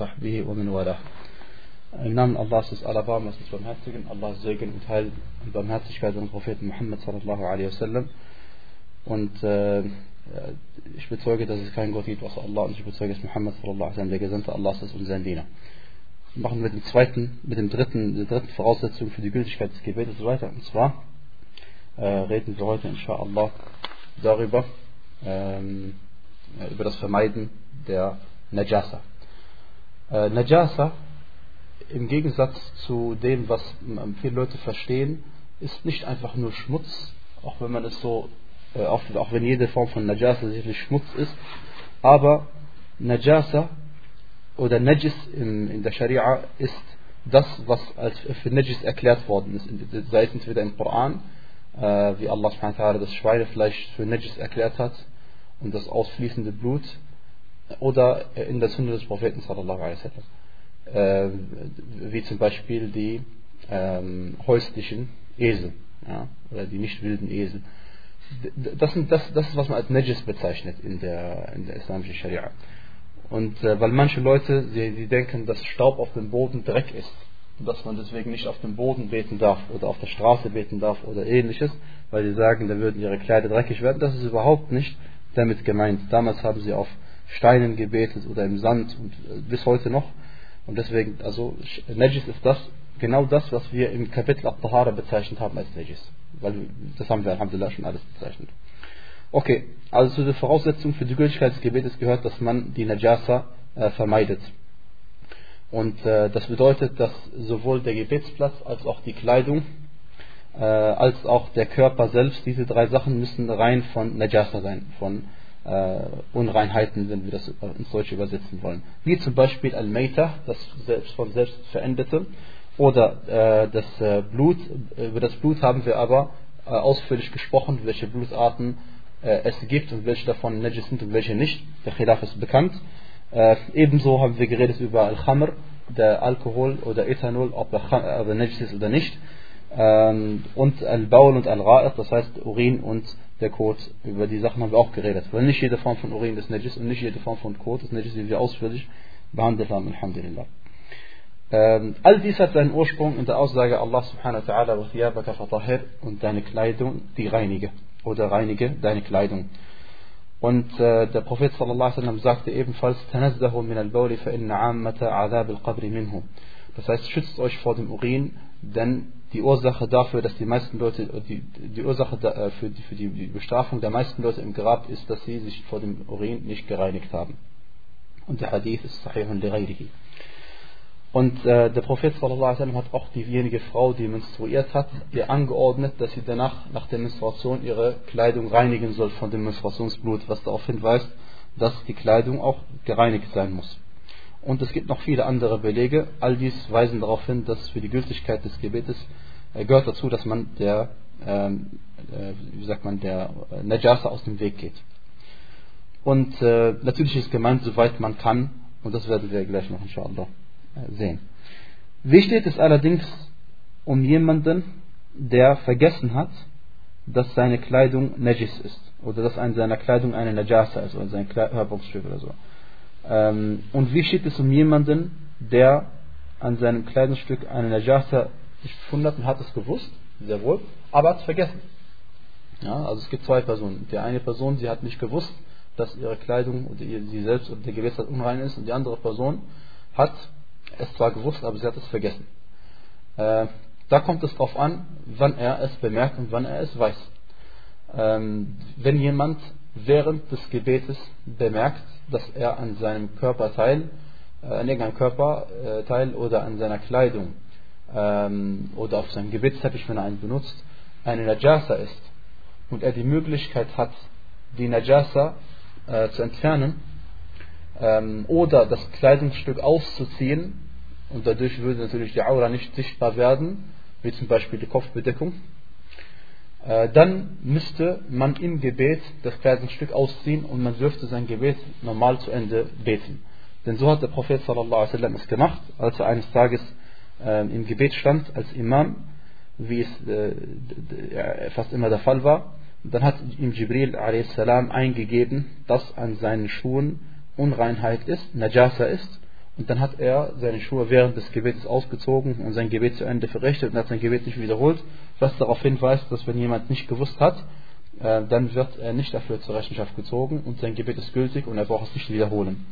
sahbihi wa min walah. Im Namen Allahs des Alabamas des Barmherzigen, Allahs Segen und Heil und Barmherzigkeit an Propheten Muhammad sallallahu alaihi wasallam. Und äh, ich bezeuge, dass es keinen Gott gibt außer Allah und ich bezeuge, dass Muhammad sallallahu alaihi wasallam der Gesandte Allahs ist und sein Diener. Machen wir den zweiten, mit dem dritten, der dritten Voraussetzung für die Gültigkeit des Gebetes weiter. Und zwar äh, reden wir heute inshaAllah, darüber, ähm, über das Vermeiden der Najasa. Äh, Najasa im Gegensatz zu dem, was viele Leute verstehen, ist nicht einfach nur Schmutz, auch wenn man es so, äh, auch, auch wenn jede Form von Najasa sicherlich Schmutz ist, aber Najasa oder Najis in, in der Scharia ist das, was als für Najis erklärt worden ist, sei es entweder im Koran, äh, wie Allah das Schweinefleisch für Najis erklärt hat und das ausfließende Blut, oder in der Sünde des Propheten sallallahu alaihi wasallam äh, wie zum Beispiel die ähm, häuslichen Esel ja, oder die nicht wilden Esel. Das, sind, das, das ist, was man als Najis bezeichnet in der, in der islamischen Scharia. Und äh, weil manche Leute, sie, sie denken, dass Staub auf dem Boden Dreck ist und dass man deswegen nicht auf dem Boden beten darf oder auf der Straße beten darf oder ähnliches, weil sie sagen, dann würden ihre Kleider dreckig werden. Das ist überhaupt nicht damit gemeint. Damals haben sie auf Steinen gebetet oder im Sand und äh, bis heute noch. Und deswegen, also Najis ist das, genau das, was wir im Kapitel Al-Tahara bezeichnet haben als Najis. Weil das haben wir Alhamdulillah schon alles bezeichnet. Okay, also zu der Voraussetzung für die Gültigkeit des Gebetes gehört, dass man die Najasa äh, vermeidet. Und äh, das bedeutet, dass sowohl der Gebetsplatz als auch die Kleidung äh, als auch der Körper selbst, diese drei Sachen müssen rein von Najasa sein, von äh, Unreinheiten, wenn wir das ins Deutsche übersetzen wollen. Wie zum Beispiel Al-Maita, das selbst von selbst veränderte, oder äh, das äh, Blut. Über das Blut haben wir aber äh, ausführlich gesprochen, welche Blutarten äh, es gibt und welche davon Najis sind und welche nicht. Der Khilaf ist bekannt. Äh, ebenso haben wir geredet über Al-Khamr, der Alkohol oder Ethanol, ob er, Najis ist oder nicht. Ähm, und Al-Baul und Al-Ra'id, das heißt Urin und der Kot. Über die Sachen haben wir auch geredet. Weil nicht jede Form von Urin ist Najis und nicht jede Form von Kot ist Najis, wie wir ausführlich behandelt haben, Alhamdulillah. Ähm, all dies hat seinen Ursprung in der Aussage Allah subhanahu wa ta'ala und deine Kleidung, die reinige oder reinige deine Kleidung. Und äh, der Prophet sallallahu alaihi wasallam sagte ebenfalls al-bawli fa inna 'ammata 'adhab al-qabr minhu. Das heißt, schützt euch vor dem Urin, denn die Ursache dafür, dass die meisten Leute, die, die Ursache da, für, die, für die Bestrafung der meisten Leute im Grab ist, dass sie sich vor dem Urin nicht gereinigt haben. Und der Hadith ist sahihun li Und äh, der Prophet sallam, hat auch diejenige Frau, die menstruiert hat, ihr angeordnet, dass sie danach, nach der Menstruation, ihre Kleidung reinigen soll von dem Menstruationsblut, was darauf hinweist, dass die Kleidung auch gereinigt sein muss. Und es gibt noch viele andere Belege. All dies weisen darauf hin, dass für die Gültigkeit des Gebetes äh, gehört dazu, dass man der, ähm, äh, wie sagt man, der äh, Najasa aus dem Weg geht. Und äh, natürlich ist gemeint, soweit man kann, und das werden wir gleich noch inshallah äh, sehen. Wie steht es allerdings um jemanden, der vergessen hat, dass seine Kleidung Najis ist, oder dass an seiner Kleidung eine Najasa ist, oder sein Körperstück oder so. Ähm, und wie steht es um jemanden, der an seinem Kleidungsstück eine Najasa sich gefunden hat und hat es gewusst, sehr wohl, aber hat es vergessen. Ja, also es gibt zwei Personen. Die eine Person, sie hat nicht gewusst, dass ihre Kleidung oder sie selbst oder der Gewässer unrein ist und die andere Person hat es zwar gewusst, aber sie hat es vergessen. Äh, da kommt es darauf an, wann er es bemerkt und wann er es weiß. Ähm, wenn jemand während des Gebetes bemerkt, dass er an seinem Körperteil, äh, an irgendeinem Körperteil oder an seiner Kleidung ähm, oder auf seinem Gebetsteppich, wenn er einen benutzt, eine Najasa ist. Und er die Möglichkeit hat, die Najasa äh, zu entfernen ähm, oder das Kleidungsstück auszuziehen. Und dadurch würde natürlich die Aura nicht sichtbar werden, wie zum Beispiel die Kopfbedeckung, dann müsste man im Gebet das Kleidungsstück ausziehen und man dürfte sein Gebet normal zu Ende beten. Denn so hat der Prophet sallallahu es gemacht, als er eines Tages äh, im Gebet stand als Imam, wie es äh, fast immer der Fall war. Dann hat ihm Jibril a.s. eingegeben, dass an seinen Schuhen Unreinheit ist, Najasa ist, und dann hat er seine Schuhe während des Gebetes ausgezogen und sein Gebet zu Ende verrichtet und hat sein Gebet nicht wiederholt, was darauf hinweist, dass wenn jemand nicht gewusst hat, äh, dann wird er nicht dafür zur Rechenschaft gezogen und sein Gebet ist gültig und er braucht es nicht wiederholen.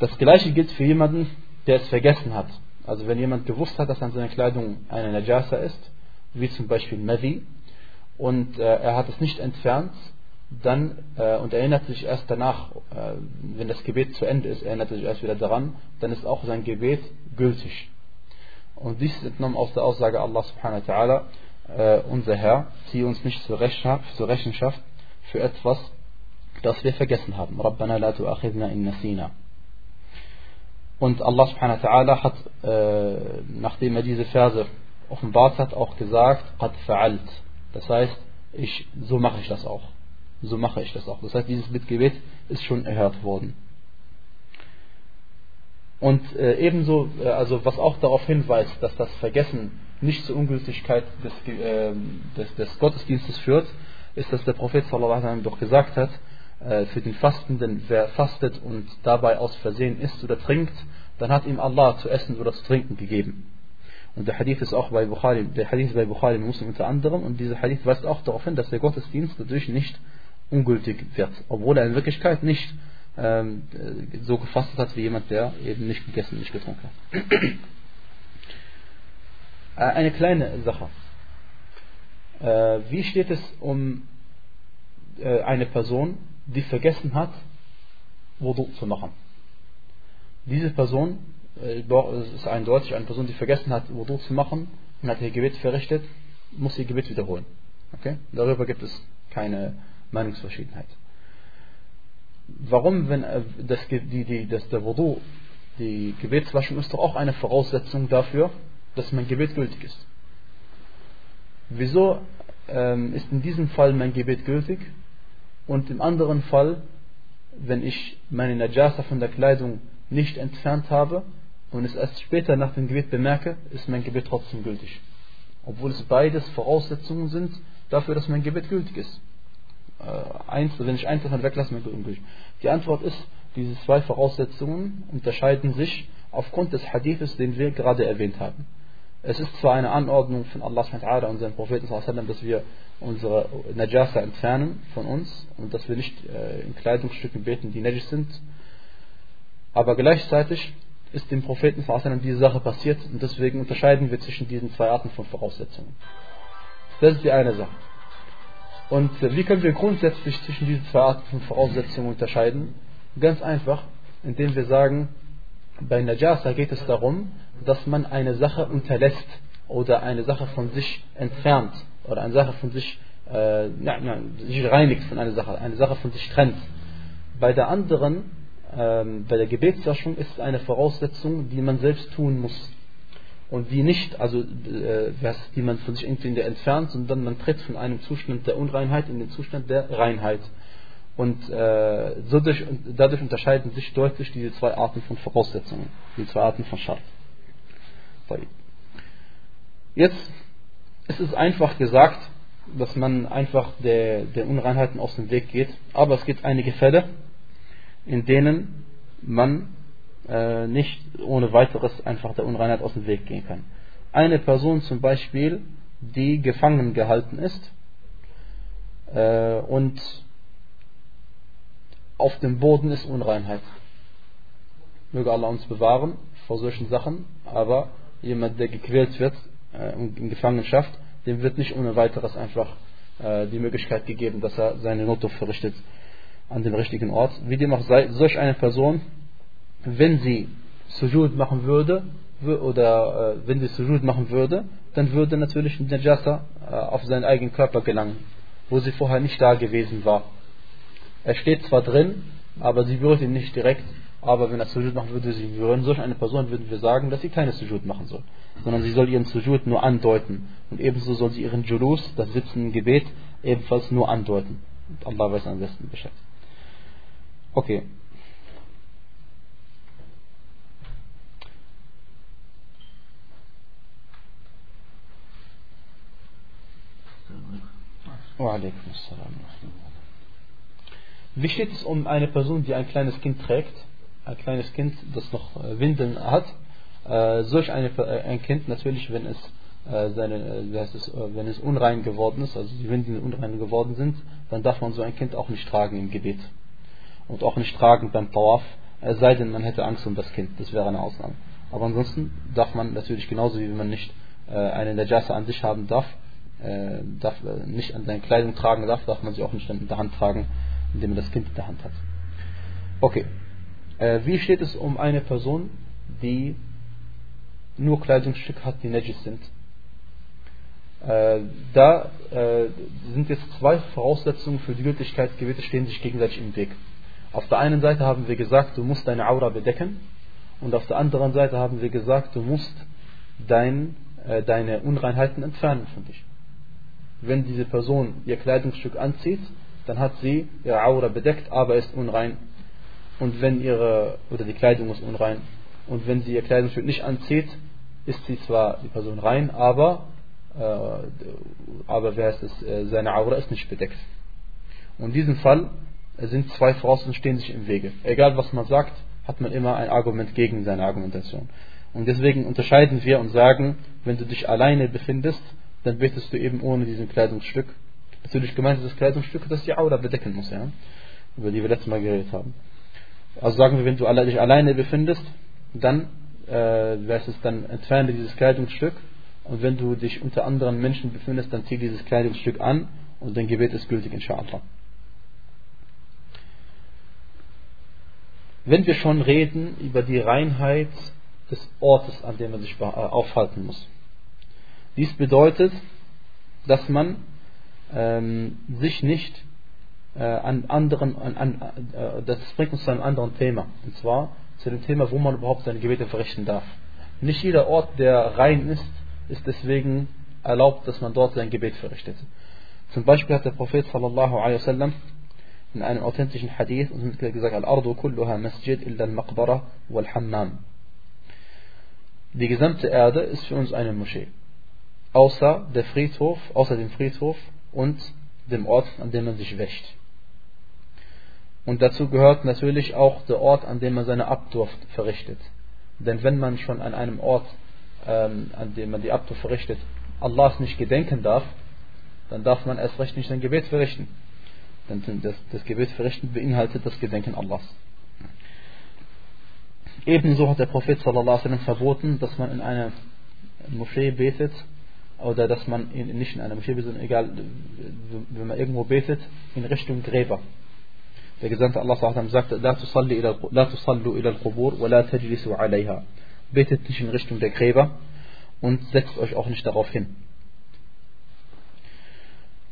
Das gleiche gilt für jemanden, der es vergessen hat. Also wenn jemand gewusst hat, dass an seiner Kleidung eine Najasa ist, wie zum Beispiel Mavi, und äh, er hat es nicht entfernt, dann äh, und erinnert sich erst danach, äh, wenn das Gebet zu Ende ist, erinnert sich erst wieder daran, dann ist auch sein Gebet gültig. Und dies ist entnommen aus der Aussage Allah subhanahu wa ta'ala, äh, unser Herr, ziehe uns nicht zur Rechenschaft, zur Rechenschaft für etwas, das wir vergessen haben. Rabbana la tu'akhidna in nasina. Und Allah subhanahu wa ta'ala hat, äh, nachdem er diese Verse offenbart hat, auch gesagt, qad fa'alt. Das heißt, ich, so mache ich das auch so mache ich das auch. Das heißt, dieses Mitgebet ist schon erhört worden. Und äh, ebenso, äh, also was auch darauf hinweist, dass das Vergessen nicht zur Ungültigkeit des, äh, des, des Gottesdienstes führt, ist, dass der Prophet wasallam doch gesagt hat, äh, für den Fastenden, wer fastet und dabei aus Versehen isst oder trinkt, dann hat ihm Allah zu essen oder zu trinken gegeben. Und der Hadith ist auch bei Bukhari, der Hadith bei Bukhari Muslim unter anderem und dieser Hadith weist auch darauf hin, dass der Gottesdienst dadurch nicht ungültig wird, obwohl er in Wirklichkeit nicht ähm, so gefastet hat wie jemand, der eben nicht gegessen, nicht getrunken hat. Äh, eine kleine Sache. Äh, wie steht es um äh, eine Person, die vergessen hat, Wudu zu machen? Diese Person, es ist eindeutig, eine Person, die vergessen hat, Wudu zu machen und hat ihr Gebet verrichtet, muss ihr Gebet wiederholen. Okay? Darüber gibt es keine Meinungsverschiedenheit. Warum, wenn äh, das, die, die, das, der Wudu, die Gebetswaschung ist doch auch eine Voraussetzung dafür, dass mein Gebet gültig ist. Wieso ähm, ist in diesem Fall mein Gebet gültig und im anderen Fall, wenn ich meine Najasa von der Kleidung nicht entfernt habe und es erst später nach dem Gebet bemerke, ist mein Gebet trotzdem gültig. Obwohl es beides Voraussetzungen sind dafür, dass mein Gebet gültig ist. Äh, eins, wenn ich eins davon weglasse, dann unglücklich. Die Antwort ist, diese zwei Voraussetzungen unterscheiden sich aufgrund des Hadithes, den wir gerade erwähnt haben. Es ist zwar eine Anordnung von Allah und seinem Propheten, dass wir unsere Najasa entfernen von uns und dass wir nicht äh, in Kleidungsstücken beten, die najis sind, aber gleichzeitig ist dem Propheten diese Sache passiert und deswegen unterscheiden wir zwischen diesen zwei Arten von Voraussetzungen. Das ist die eine Sache. Und wie können wir grundsätzlich zwischen diesen zwei Arten von Voraussetzungen unterscheiden? Ganz einfach, indem wir sagen, bei Najasa geht es darum, dass man eine Sache unterlässt oder eine Sache von sich entfernt oder eine Sache von sich, äh, na, na, sich reinigt von einer Sache, eine Sache von sich trennt. Bei der anderen, ähm, bei der Gebetswaschung ist es eine Voraussetzung, die man selbst tun muss und die nicht, also äh, die man von sich irgendwie entfernt, sondern man tritt von einem Zustand der Unreinheit in den Zustand der Reinheit. Und äh, so durch, dadurch unterscheiden sich deutlich diese zwei Arten von Voraussetzungen, die zwei Arten von Schart. Jetzt ist es einfach gesagt, dass man einfach der, der Unreinheiten aus dem Weg geht, aber es gibt einige Fälle, in denen man äh, nicht ohne weiteres einfach der Unreinheit aus dem Weg gehen kann. Eine Person zum Beispiel, die gefangen gehalten ist äh, und auf dem Boden ist Unreinheit. Möge Allah uns bewahren vor solchen Sachen, aber jemand, der gequält wird äh, in Gefangenschaft, dem wird nicht ohne weiteres einfach äh, die Möglichkeit gegeben, dass er seine Notdurft verrichtet an dem richtigen Ort. Wie dem auch sei, solch eine Person wenn sie Sujud machen würde, oder äh, wenn sie Sujud machen würde, dann würde natürlich Najasa äh, auf seinen eigenen Körper gelangen, wo sie vorher nicht da gewesen war. Er steht zwar drin, aber sie berührt ihn nicht direkt, aber wenn er Sujud machen würde, sie berühren. Solch eine Person würden wir sagen, dass sie keine Sujud machen soll, sondern sie soll ihren Sujud nur andeuten. Und ebenso soll sie ihren Julus, das Sitzen im Gebet, ebenfalls nur andeuten. Und Allah weiß am besten Bescheid. Okay. Wie steht es um eine Person, die ein kleines Kind trägt ein kleines Kind, das noch äh, Windeln hat, äh, solch eine, äh, ein Kind natürlich, wenn es äh, seine, äh, es, wenn es unrein geworden ist, also die Windeln unrein geworden sind, dann darf man so ein Kind auch nicht tragen im Gebet. Und auch nicht tragen beim Tawaf, es sei denn, man hätte Angst um das Kind, das wäre eine Ausnahme. Aber ansonsten darf man natürlich genauso wie man nicht äh, eine Najasa an sich haben darf, äh, darf äh, nicht an seiner Kleidung tragen darf, darf man sie auch nicht in der Hand tragen, indem man das Kind in der Hand hat. Okay. Äh, wie steht es um eine Person, die nur Kleidungsstücke hat, die Najis sind? Äh, da äh, sind jetzt zwei Voraussetzungen für die Gültigkeit, Gebete stehen sich gegenseitig im Weg. Auf der einen Seite haben wir gesagt, du musst deine Aura bedecken und auf der anderen Seite haben wir gesagt, du musst dein, äh, deine Unreinheiten entfernen von dich. Wenn diese Person ihr Kleidungsstück anzieht, dann hat sie ihre Aura bedeckt, aber ist unrein. Und wenn ihre, oder die Kleidung ist unrein. Und wenn sie ihr Kleidungsstück nicht anzieht, ist sie zwar die Person rein, aber, äh, aber wer ist es, äh, seine Aura ist nicht bedeckt. Und in diesem Fall sind zwei Voraussetzungen stehen sich im Wege. Egal was man sagt, hat man immer ein Argument gegen seine Argumentation. Und deswegen unterscheiden wir und sagen, wenn du dich alleine befindest, dann betest du eben ohne diesen Kleidungsstück. Natürlich gemeint ist das Kleidungsstück, das die Aura bedecken muss, ja? über die wir letztes Mal geredet haben. Also sagen wir, wenn du dich alleine befindest, dann äh, es dann entferne dieses Kleidungsstück und wenn du dich unter anderen Menschen befindest, dann zieh dieses Kleidungsstück an und dein Gebet ist gültig, inshallah. wenn wir schon reden über die Reinheit des Ortes, an dem man sich äh, aufhalten muss. Dies bedeutet, dass man ähm, sich nicht äh, an anderen, an, an, äh, das bringt uns zu einem anderen Thema, und zwar zu dem Thema, wo man überhaupt seine Gebete verrichten darf. Nicht jeder Ort, der rein ist, ist deswegen erlaubt, dass man dort sein Gebet verrichtet. Zum Beispiel hat der Prophet sallallahu alaihi wasallam in einem authentischen Hadith und gesagt, Al-Ardu kulluha masjid illa al-Maqbara wal-Hammam. Die gesamte Erde ist für uns eine Moschee. Außer der Friedhof, außer dem Friedhof und dem Ort, an dem man sich wäscht. Und dazu gehört natürlich auch der Ort, an dem man seine Abdurft verrichtet. Denn wenn man schon an einem Ort, ähm, an dem man die Abdurft verrichtet, Allahs nicht gedenken darf, dann darf man erst recht nicht sein Gebet verrichten. Denn das, das Gebet verrichten beinhaltet das Gedenken Allahs. Ebenso hat der Prophet sallam, verboten, dass man in einer Moschee betet oder dass man in, nicht in einer Moschee betet, egal, wenn man irgendwo betet, in Richtung Gräber. Der Gesandte Allah sallam, sagte, La tusallu ila al-qubur wa la tajlisu alayha. Betet nicht in Richtung der Gräber und setzt euch auch nicht darauf hin.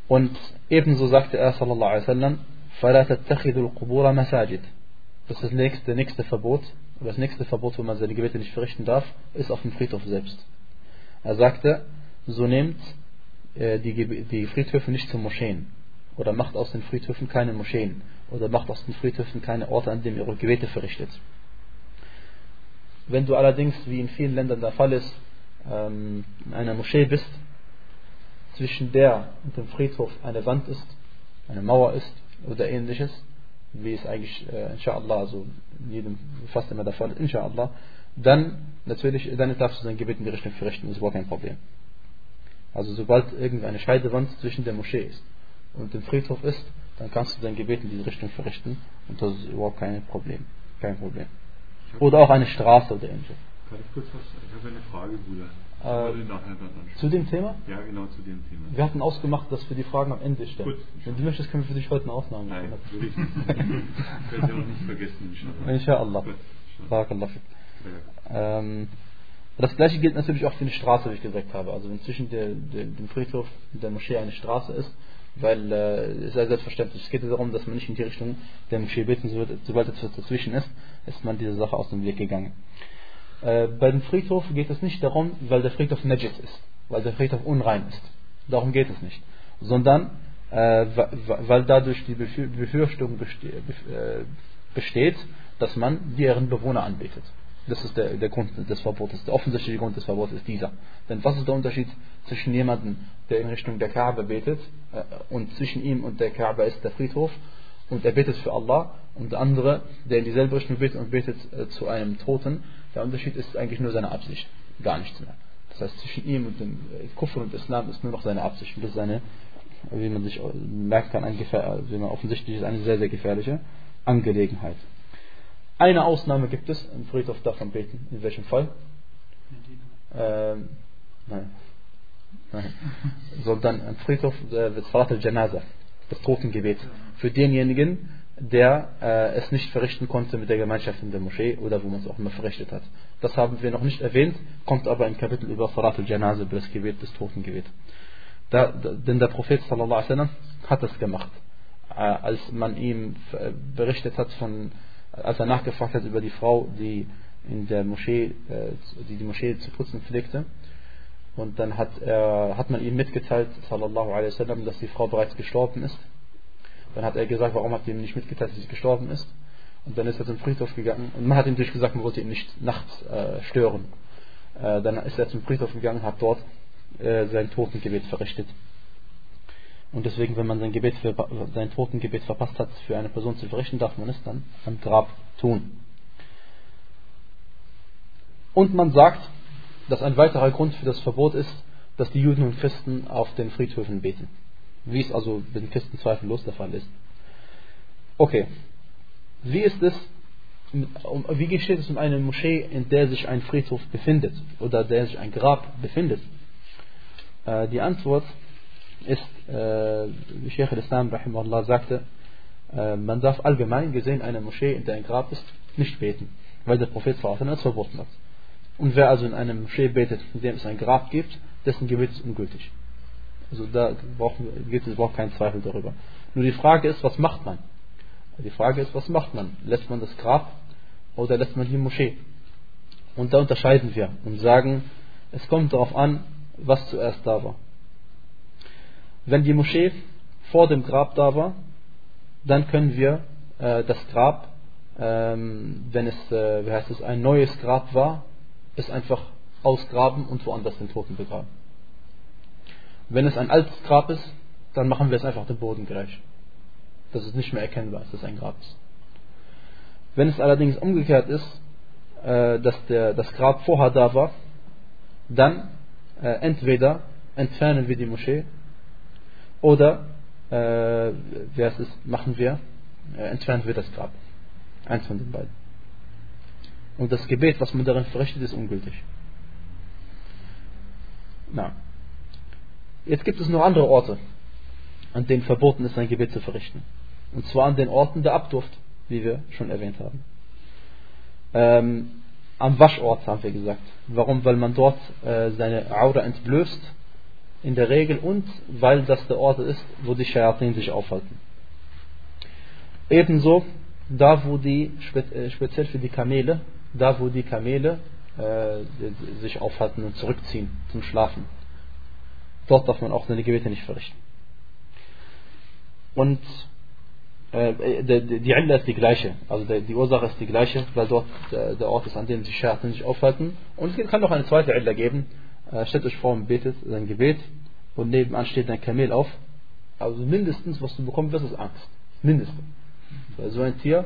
Und ebenso sagte er sallallahu alaihi wasallam, فَلَا تَتَّخِذُوا الْقُبُورَ مَسَاجِدِ Das ist das nächste, nächste Verbot, oder das nächste Verbot, wo man seine Gebete nicht verrichten darf, ist auf dem Friedhof selbst. Er sagte, so nehmt äh, die, die Friedhöfe nicht zu Moscheen, oder macht aus den Friedhöfen keine Moscheen, oder macht aus den Friedhöfen keine Orte, an denen ihr eure Gebete verrichtet. Wenn du allerdings, wie in vielen Ländern der Fall ist, ähm, in einer Moschee bist, zwischen der und dem Friedhof eine Wand ist, eine Mauer ist oder ähnliches, wie es eigentlich äh, inshallah, also in jedem fast immer der Fall ist, inshallah, dann natürlich, dann darfst du dein Gebet in die Richtung verrichten, das ist überhaupt kein Problem. Also sobald irgendeine Scheidewand zwischen der Moschee ist und dem Friedhof ist, dann kannst du dein Gebet in diese Richtung verrichten und das ist überhaupt kein Problem. Kein Problem. Oder auch eine Straße oder ähnliches. Kann ich kurz was? Ich habe eine Frage, Bruder. Äh, zu dem Thema? Ja, genau zu dem Thema. Wir hatten ausgemacht, dass wir die Fragen am Ende stellen. Gut. Wenn du möchtest, können wir für dich heute eine Ausnahme machen. Nein, will ich nicht. ich werde auch nicht vergessen, inshallah. Inshallah. Barakallah. Ähm, das gleiche gilt natürlich auch für die Straße, wie ich gesagt habe. Also wenn zwischen der, der, dem Friedhof und der Moschee eine Straße ist, weil äh, es ja selbstverständlich. Es geht darum, dass man nicht in die Richtung der Moschee beten, sobald etwas dazwischen ist, ist man dieser Sache aus dem Weg gegangen. Äh, bei dem Friedhof geht es nicht darum, weil der Friedhof Najis ist, weil der Friedhof unrein ist. Darum geht es nicht. Sondern äh, weil dadurch die Befürchtung äh, besteht, dass man deren Bewohner anbetet. Das ist der, der Grund des Verbotes. Der offensichtliche Grund des Verbotes ist dieser. Denn was ist der Unterschied zwischen jemandem, der in Richtung der Kaaba betet, äh, und zwischen ihm und der Kaaba ist der Friedhof? und er betet für Allah und der andere, der in dieselbe Richtung betet und betet äh, zu einem Toten, der Unterschied ist eigentlich nur seine Absicht, gar nichts mehr. Das heißt, zwischen ihm und dem äh, Kufr und Islam ist nur noch seine Absicht. Und das ist eine, wie man sich merken kann, ein wie man offensichtlich ist, eine sehr, sehr gefährliche Angelegenheit. Eine Ausnahme gibt es, im Friedhof davon beten. In welchem Fall? Ähm, nein. nein. Sondern im Friedhof äh, wird Salat al-Janaza, das Totengebet, für denjenigen, der äh, es nicht verrichten konnte mit der Gemeinschaft in der Moschee oder wo man es auch immer verrichtet hat. Das haben wir noch nicht erwähnt, kommt aber im Kapitel über Salat al-Janaza, über das Gebet, das Totengebet. Da, da, denn der Prophet wasallam hat das gemacht. Äh, als man ihm äh, berichtet hat von, als er nachgefragt hat über die Frau, die in der Moschee, äh, die die Moschee zu putzen pflegte. Und dann hat, er, hat man ihm mitgeteilt, sallallahu alaihi wasallam, dass die Frau bereits gestorben ist. Dann hat er gesagt, warum hat er ihm nicht mitgeteilt, dass sie gestorben ist? Und dann ist er zum Friedhof gegangen und man hat ihm natürlich gesagt, man wollte ihn nicht nachts äh, stören. Äh, dann ist er zum Friedhof gegangen, hat dort äh, sein Totengebet verrichtet. Und deswegen, wenn man sein, Gebet für, sein Totengebet verpasst hat, für eine Person zu verrichten, darf man es dann am Grab tun. Und man sagt, dass ein weiterer Grund für das Verbot ist, dass die Juden und Christen auf den Friedhöfen beten. Wie es also mit den Christen zweifellos der Fall ist. Okay. Wie ist es, wie steht es um eine Moschee, in der sich ein Friedhof befindet oder der sich ein Grab befindet? Äh, die Antwort ist, äh, Sheikh al-Islam rahimahullah sagte, äh, man darf allgemein gesehen eine Moschee, in der ein Grab ist, nicht beten, weil der Prophet es verboten hat. Und wer also in einer Moschee betet, in dem es ein Grab gibt, dessen Gebet ist ungültig. Also da gibt es überhaupt keinen Zweifel darüber. Nur die Frage ist, was macht man? Die Frage ist, was macht man? Lässt man das Grab oder lässt man die Moschee? Und da unterscheiden wir und sagen, es kommt darauf an, was zuerst da war. Wenn die Moschee vor dem Grab da war, dann können wir äh, das Grab, ähm, wenn es, äh, wie heißt es, ein neues Grab war, es einfach ausgraben und woanders den Toten begraben. Wenn es ein altes Grab ist, dann machen wir es einfach dem Boden gerecht. Dass es nicht mehr erkennbar ist, dass es ein Grab ist. Wenn es allerdings umgekehrt ist, äh, dass der, das Grab vorher da war, dann äh, entweder entfernen wir die Moschee oder äh, heißt es, machen wir, äh, entfernen wir das Grab. Eins von den beiden. Und das Gebet, was man darin verrichtet, ist ungültig. Na. Jetzt gibt es noch andere Orte, an denen verboten ist, ein Gebet zu verrichten. Und zwar an den Orten der Abdurft, wie wir schon erwähnt haben. Ähm, am Waschort haben wir gesagt. Warum? Weil man dort äh, seine Aura entblößt in der Regel und weil das der Ort ist, wo die Shayatin sich aufhalten. Ebenso da, wo die, äh, speziell für die Kamele, da wo die Kamele äh, sich aufhalten und zurückziehen zum Schlafen. Dort darf man auch seine Gebete nicht verrichten. Und äh, die, die Illa ist die gleiche, also die Ursache ist die gleiche, weil dort der Ort ist, an dem sich Shayatin sich aufhalten. Und es kann noch eine zweite Illa geben, äh, stellt euch vor, man betet sein Gebet und nebenan steht ein Kamel auf. Also mindestens, was du bekommen wirst, ist Angst. Mindestens. Weil so ein Tier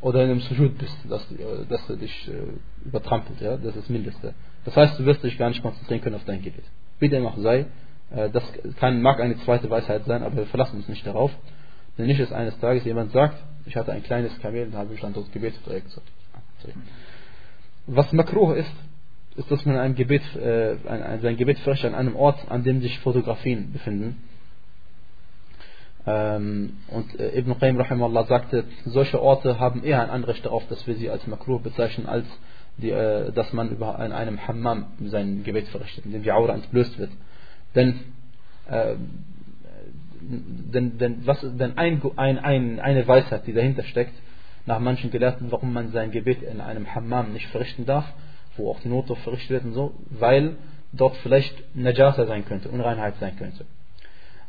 oder in einem Sujud bist, dass, äh, dass er dich äh, übertrampelt, ja, das ist das Mindeste. Das heißt, du wirst dich gar nicht konzentrieren können auf dein Gebet. Wie dem auch sei, äh, das kann, mag eine zweite Weisheit sein, aber wir verlassen uns nicht darauf. Denn nicht, dass eines Tages jemand sagt, ich hatte ein kleines Kamel und habe ich dann dort gebetet. Was makruh ist, ist, dass man ein Gebet, äh, ein, sein Gebet verrichtet an einem Ort, an dem sich Fotografien befinden. Ähm, und äh, Ibn Qayyim rahimahullah sagte, solche Orte haben eher ein Anrecht darauf, dass wir sie als Makruh bezeichnen, als die, äh, dass man über in einem Hammam sein Gebet verrichtet, in dem die Aura entblößt wird. Denn, äh, denn, denn, was, denn ein, ein, ein, eine Weisheit, die dahinter steckt, nach manchen Gelehrten, warum man sein Gebet in einem Hammam nicht verrichten darf, wo auch die Notdurft verrichtet wird und so, weil dort vielleicht Najasa sein könnte, Unreinheit sein könnte.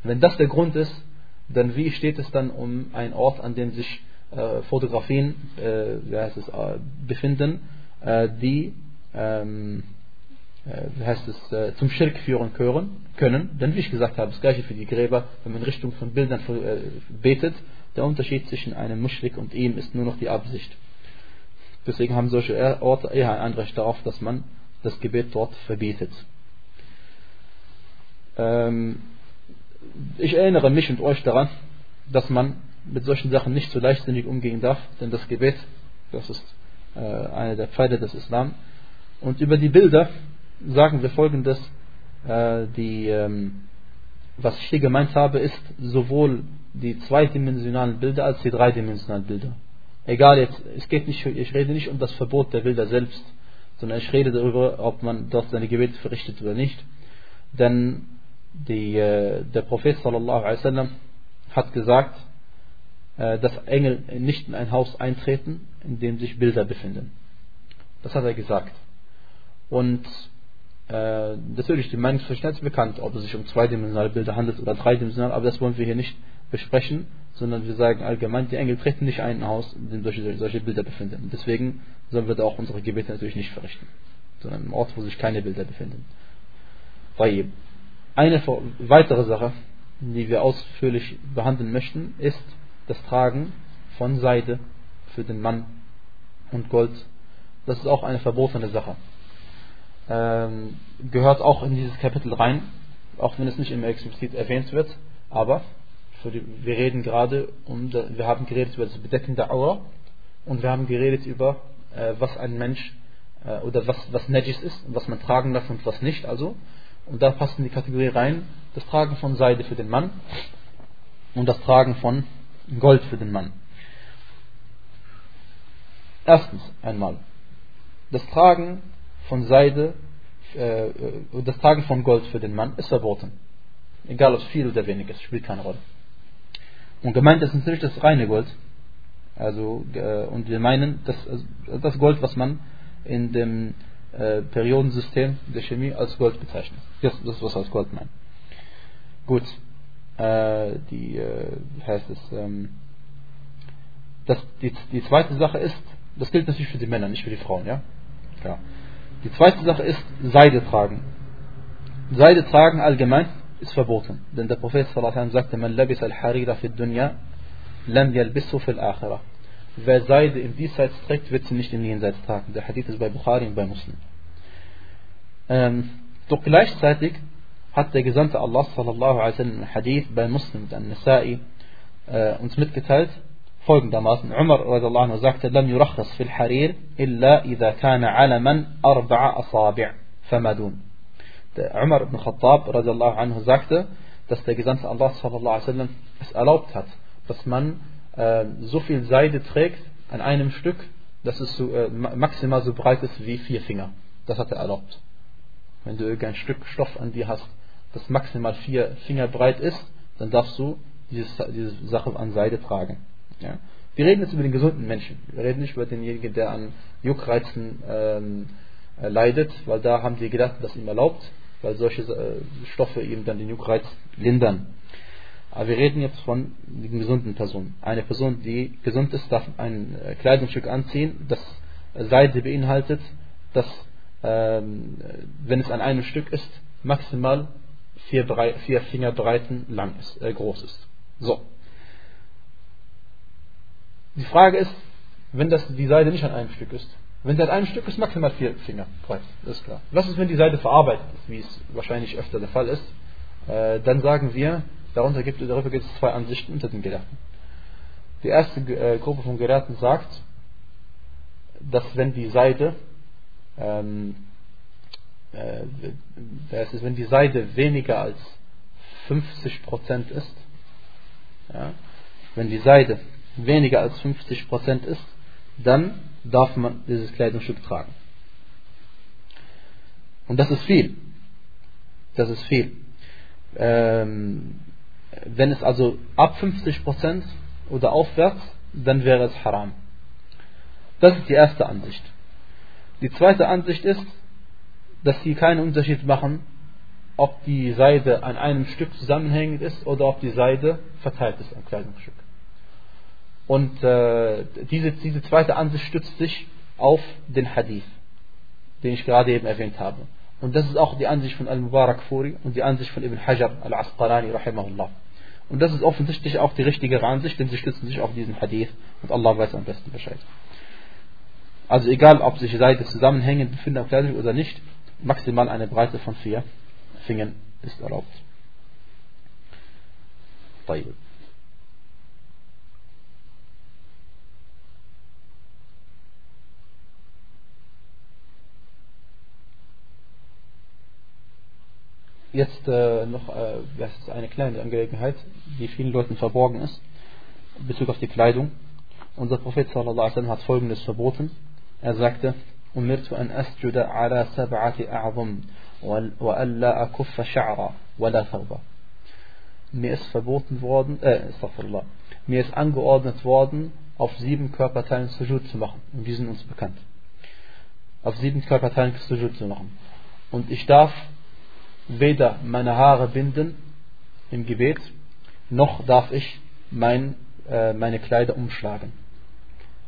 Wenn das der Grund ist, dann wie steht es dann um einen Ort, an dem sich äh, Fotografien äh, wie heißt es, äh, befinden, äh, die ähm, äh, wie heißt es, äh, zum Schirk führen können. Denn wie ich gesagt habe, das gleiche für die Gräber, wenn man in Richtung von Bildern betet, Der Unterschied zwischen einem Muschrik und ihm ist nur noch die Absicht. Deswegen haben solche Orte eher ein Anrecht darauf, dass man das Gebet dort verbietet. Ähm, ich erinnere mich und euch daran, dass man mit solchen Sachen nicht so leichtsinnig umgehen darf, denn das Gebet, das ist äh, eine der Pfeile des Islam. Und über die Bilder sagen wir folgendes, äh, die, ähm, was ich hier gemeint habe, ist sowohl die zweidimensionalen Bilder als die dreidimensionalen Bilder. Egal jetzt, es geht nicht, ich rede nicht um das Verbot der Bilder selbst, sondern ich rede darüber, ob man dort seine Gebete verrichtet oder nicht. Denn die, äh, der Prophet sallallahu alaihi wasallam hat gesagt, äh, dass Engel nicht in ein Haus eintreten, in dem sich Bilder befinden. Das hat er gesagt. Und äh, natürlich die Meinungsverschnitt bekannt, ob es sich um zweidimensionale Bilder handelt oder dreidimensionale, aber das wollen wir hier nicht besprechen, sondern wir sagen allgemein, die Engel treten nicht ein Haus, in dem solche, solche Bilder befinden. Deswegen sollen wir da auch unsere Gebete natürlich nicht verrichten, sondern im Ort, wo sich keine Bilder befinden. Eine weitere Sache, die wir ausführlich behandeln möchten, ist das Tragen von Seide für den Mann und Gold. Das ist auch eine verbotene Sache. Ähm, gehört auch in dieses Kapitel rein, auch wenn es nicht immer explizit erwähnt wird, aber die, wir reden gerade um, wir haben geredet über das Bedecken der Aura und wir haben geredet über äh, was ein Mensch äh, oder was, was Najis ist, was man tragen darf und was nicht, also und da passt in die Kategorie rein das Tragen von Seide für den Mann und das Tragen von Gold für den Mann. Erstens einmal, das Tragen von Seide, äh, das Tragen von Gold für den Mann ist verboten. Egal ob es viel oder wenig ist, spielt keine Rolle. Und gemeint ist natürlich das reine Gold. Also, äh, und wir meinen, das, das Gold, was man in dem äh, Periodensystem der Chemie als Gold bezeichnet. Das, das ist was als Gold meint. Gut. Äh, die, äh, heißt es, ähm, das, die, die zweite Sache ist, das gilt natürlich für die Männer, nicht für die Frauen, ja? Klar. Die zweite Sache ist Seide tragen. Seide tragen allgemein ist verboten. Denn der Prophet sallallahu sagte, man labis al-harira fi dunya, lam yalbisu fil akhirah. Wer Seide im Diesseits trägt, wird sie nicht im Jenseits tragen. Der Hadith ist bei Bukhari und bei Muslim. Ähm, doch gleichzeitig hat der Gesandte Allah sallallahu alaihi wasallam Hadith bei Muslim und An-Nasa'i äh, uns mitgeteilt, folgendermaßen, Umar radiallahu anhu sagte, لم يرخص في الحرير إلا إذا كان علما أربع أصابع فمدون. Der Umar ibn Khattab anhu sagte, dass der Gesandte Allah wasallam es erlaubt hat, dass man äh, so viel Seide trägt an einem Stück, dass es so, äh, maximal so breit ist wie vier Finger. Das hat er erlaubt. Wenn du irgendein Stück Stoff an dir hast, das maximal vier Finger breit ist, dann darfst du dieses, diese Sache an Seide tragen. Ja? Wir reden jetzt über den gesunden Menschen. Wir reden nicht über denjenigen, der an Juckreizen ähm, äh, leidet, weil da haben die gedacht, dass ihm erlaubt, weil solche äh, Stoffe ihm dann den Juckreiz lindern. Aber wir reden jetzt von den gesunden Personen. Eine Person, die gesund ist, darf ein äh, Kleidungsstück anziehen, das Seide beinhaltet, das, ähm, wenn es an einem Stück ist, maximal vier, Brei vier Finger lang ist, äh, groß ist. So. Die Frage ist, wenn das, die Seide nicht an einem Stück ist, wenn an einem Stück ist, maximal vier Finger breit, ist klar. Was ist, wenn die Seide verarbeitet ist, wie es wahrscheinlich öfter der Fall ist? Äh, dann sagen wir, darunter gibt, darüber gibt es zwei Ansichten unter den Gelehrten. Die erste äh, Gruppe von Gelehrten sagt, dass wenn die Seide ähm, äh, das ist, wenn die Seide weniger als 50% ist, ja, wenn die Seide weniger als 50% ist, dann darf man dieses Kleidungsstück tragen. Und das ist viel. Das ist viel. Ähm, wenn es also ab 50% oder aufwärts, dann wäre es haram. Das ist die erste Ansicht. Die zweite Ansicht ist, dass sie keinen Unterschied machen, ob die Seide an einem Stück zusammenhängend ist oder ob die Seide verteilt ist am Kleidungsstück. Und äh, diese, diese zweite Ansicht stützt sich auf den Hadith, den ich gerade eben erwähnt habe. Und das ist auch die Ansicht von Al-Mubarak Furi und die Ansicht von Ibn Hajar al-Asqalani rahimahullah. Und das ist offensichtlich auch die richtige Ansicht, denn sie stützen sich auf diesen Hadith und Allah weiß am besten Bescheid. Also egal, ob sich Seite zusammenhängend befinden auf Kleidung oder nicht, maximal eine Breite von vier Fingern ist erlaubt. طيب. Jetzt äh, noch äh, ist eine kleine Angelegenheit, die vielen Leuten verborgen ist, in Bezug auf die Kleidung. Unser Prophet sallallahu hat folgendes verboten. Er sagte: "Umirtu an asjuda ala sab'ati a'zam wa alla akuffa sha'ra wa la thawba." Mir ist verboten worden, äh, astaghfirullah. Mir ist angeordnet worden, auf sieben Körperteilen Sujud zu machen. Und die sind uns bekannt. Auf sieben Körperteilen Sujud zu machen. Und ich darf weder meine Haare binden im Gebet, noch darf ich mein, äh, meine Kleider umschlagen.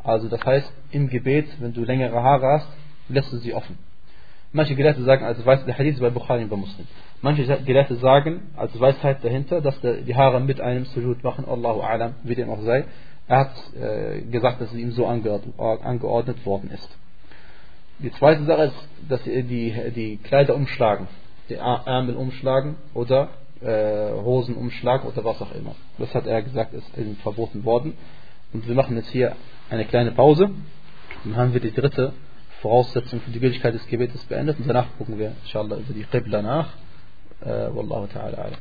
Also das heißt, im Gebet, wenn du längere Haare hast, lässt du sie offen. Manche Gelehrte sagen, als Weisheit, der Hadith bei Bukhari und bei Muslim. Manche Gelehrte sagen, als Weisheit dahinter, dass die Haare mit einem Sujud machen, Allahu A'lam, wie dem auch sei. Er hat äh, gesagt, dass es ihm so angeordnet worden ist. Die zweite Sache ist, dass die, die Kleider umschlagen die Ärmel umschlagen oder äh, Hosen umschlagen oder was auch immer. Das hat er gesagt, ist verboten worden. Und wir machen jetzt hier eine kleine Pause. Dann haben wir die dritte Voraussetzung für die Gültigkeit des Gebetes beendet und danach gucken wir inshallah über die Qibla nach. Äh, Wallahu ta'ala alam.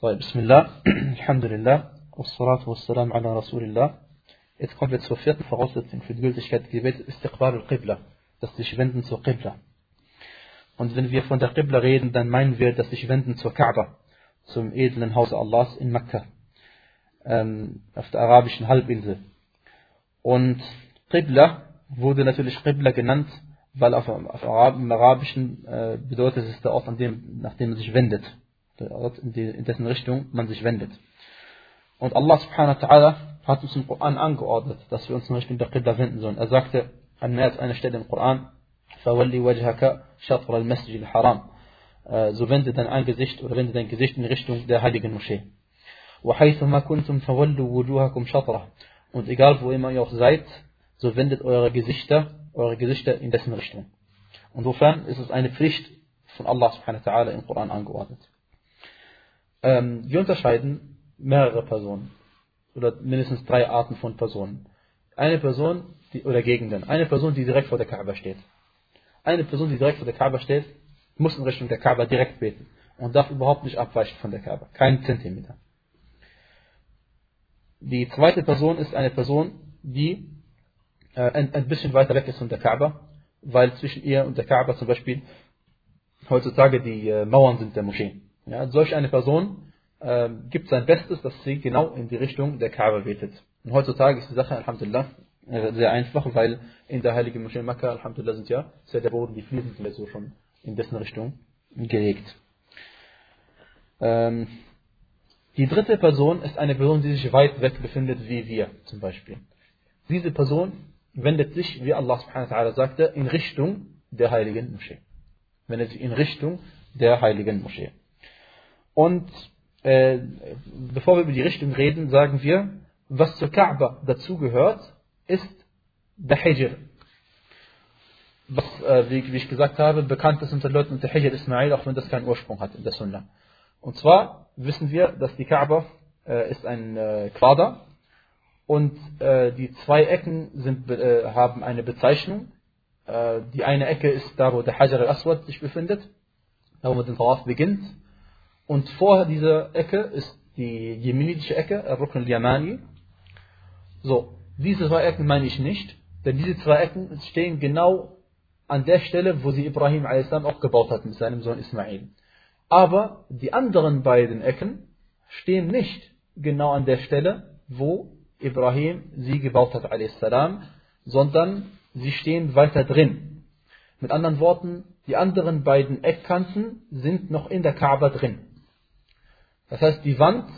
So, Bismillah, Alhamdulillah, wassalatu wassalam ala Rasulillah. Jetzt kommen wir zur vierten Voraussetzung für die Gültigkeit des Gebetes, Istiqbal al-Qibla, dass sich wenden zur Qibla. Und wenn wir von der Qibla reden, dann meinen wir, dass sich wenden zur Kaaba, zum edlen Haus Allahs in Mekka, ähm, auf der arabischen Halbinsel. Und Qibla wurde natürlich Qibla genannt, weil auf, auf Arab, im Arabischen äh, bedeutet es der Ort, an dem, nach dem man sich wendet. Der Ort, in, die, in dessen Richtung man sich wendet. Und Allah subhanahu wa ta'ala hat uns im Koran angeordnet, dass wir uns in Richtung der Qibla wenden sollen. Er sagte an mehr als einer Stelle im Koran, فولي وجهك شطر المسجد الحرام so wende dein Angesicht oder wende dein Gesicht in Richtung der heiligen Moschee. وحيثما كنتم فولوا وجوهكم شطرة und egal wo immer ihr auch seid, so wendet eure Gesichter, eure Gesichter in dessen Richtung. Insofern ist es eine Pflicht von Allah subhanahu wa ta'ala im Koran angeordnet. Ähm, wir unterscheiden mehrere Personen oder mindestens drei Arten von Personen. Eine Person die, oder Gegenden. Eine Person, die direkt vor der Kaaba steht. Eine Person, die direkt vor der Kaaba steht, muss in Richtung der Kaaba direkt beten und darf überhaupt nicht abweichen von der Kaaba. Kein Zentimeter. Die zweite Person ist eine Person, die äh, ein, ein, bisschen weiter weg ist von der Kaaba, weil zwischen ihr und der Kaaba zum Beispiel heutzutage die äh, Mauern sind der Moschee. Ja, solch eine Person äh, gibt sein Bestes, dass sie genau in die Richtung der Kaaba betet. Und heutzutage ist die Sache, Alhamdulillah, sehr einfach, weil in der heiligen Moschee Mekka, Alhamdulillah, sind ja sehr der Boden, die Fliesen sind ja so schon in dessen Richtung gelegt. Ähm, die dritte Person ist eine Person, die sich weit weg befindet, wie wir zum Beispiel. Diese Person wendet sich, wie Allah subhanahu wa ta'ala sagte, in Richtung der heiligen Moschee. Wendet sich in Richtung der heiligen Moschee. Und äh, bevor wir über die Richtung reden, sagen wir, was zur Kaaba dazugehört, ist der Hijr. Was, äh, wie, wie, ich gesagt habe, bekannt ist unter Leuten unter Hijr Ismail, auch wenn das keinen Ursprung hat in der Sunna. Und zwar wissen wir, dass die Kaaba äh, ist ein äh, Quader und äh, die zwei Ecken sind, äh, haben eine Bezeichnung. Äh, die eine Ecke ist da, wo der Hajar al-Aswad sich befindet, da wo man den Tawaf beginnt. Und vor dieser Ecke ist die jemenitische Ecke, Rukn al-Yamani. So, diese zwei Ecken meine ich nicht, denn diese zwei Ecken stehen genau an der Stelle, wo sie Ibrahim a.s. auch gebaut hat mit seinem Sohn Ismail. Aber die anderen beiden Ecken stehen nicht genau an der Stelle, wo Ibrahim sie gebaut hat, a.s., sondern sie stehen weiter drin. Mit anderen Worten, die anderen beiden Eckkanten sind noch in der Kaaba drin. Das heißt, die Wand,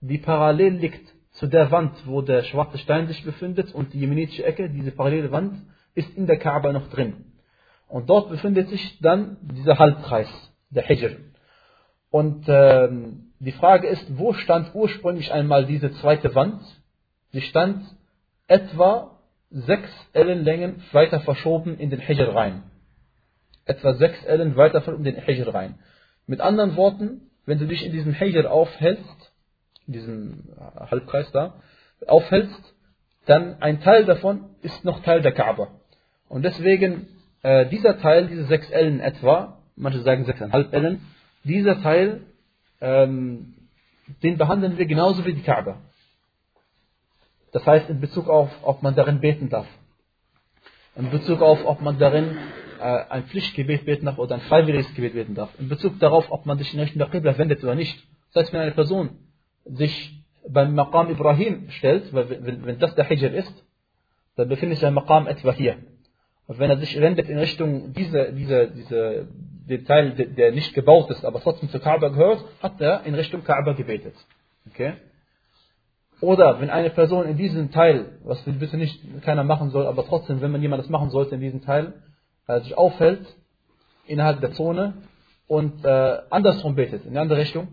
die parallel liegt zu der Wand, wo der schwarze Stein sich befindet und die jemenitische Ecke, diese parallele Wand, ist in der Kaaba noch drin. Und dort befindet sich dann dieser Halbkreis, der Hijr. Und ähm, die Frage ist, wo stand ursprünglich einmal diese zweite Wand? Sie stand etwa sechs Ellenlängen weiter verschoben in den Hijr rein. Etwa sechs Ellen weiter in den Hijr rein. Mit anderen Worten, wenn du dich in diesem Hijr aufhältst, diesem Halbkreis da, aufhältst, dann ein Teil davon ist noch Teil der Kaaba. Und deswegen, äh, dieser Teil, diese sechs Ellen etwa, manche sagen sechseinhalb Ellen, dieser Teil, ähm, den behandeln wir genauso wie die Kaaba. Das heißt in Bezug auf, ob man darin beten darf. In Bezug auf, ob man darin äh, ein Pflichtgebet beten darf oder ein freiwilliges Gebet beten darf. In Bezug darauf, ob man sich in Richtung der Qibla wendet oder nicht. Das heißt, wenn eine Person sich beim Maqam Ibrahim stellt, weil wenn, wenn das der Hijr ist, dann befindet sich der Maqam etwa hier. Und wenn er sich wendet in Richtung dieser, dieser, dieser, der Teil, der nicht gebaut ist, aber trotzdem zur Kaaba gehört, hat er in Richtung Kaaba gebetet. Okay? Oder wenn eine Person in diesem Teil, was bitte nicht keiner machen soll, aber trotzdem, wenn man jemand das machen sollte in diesem Teil, äh, sich aufhält innerhalb der Zone und äh, andersrum betet, in die andere Richtung,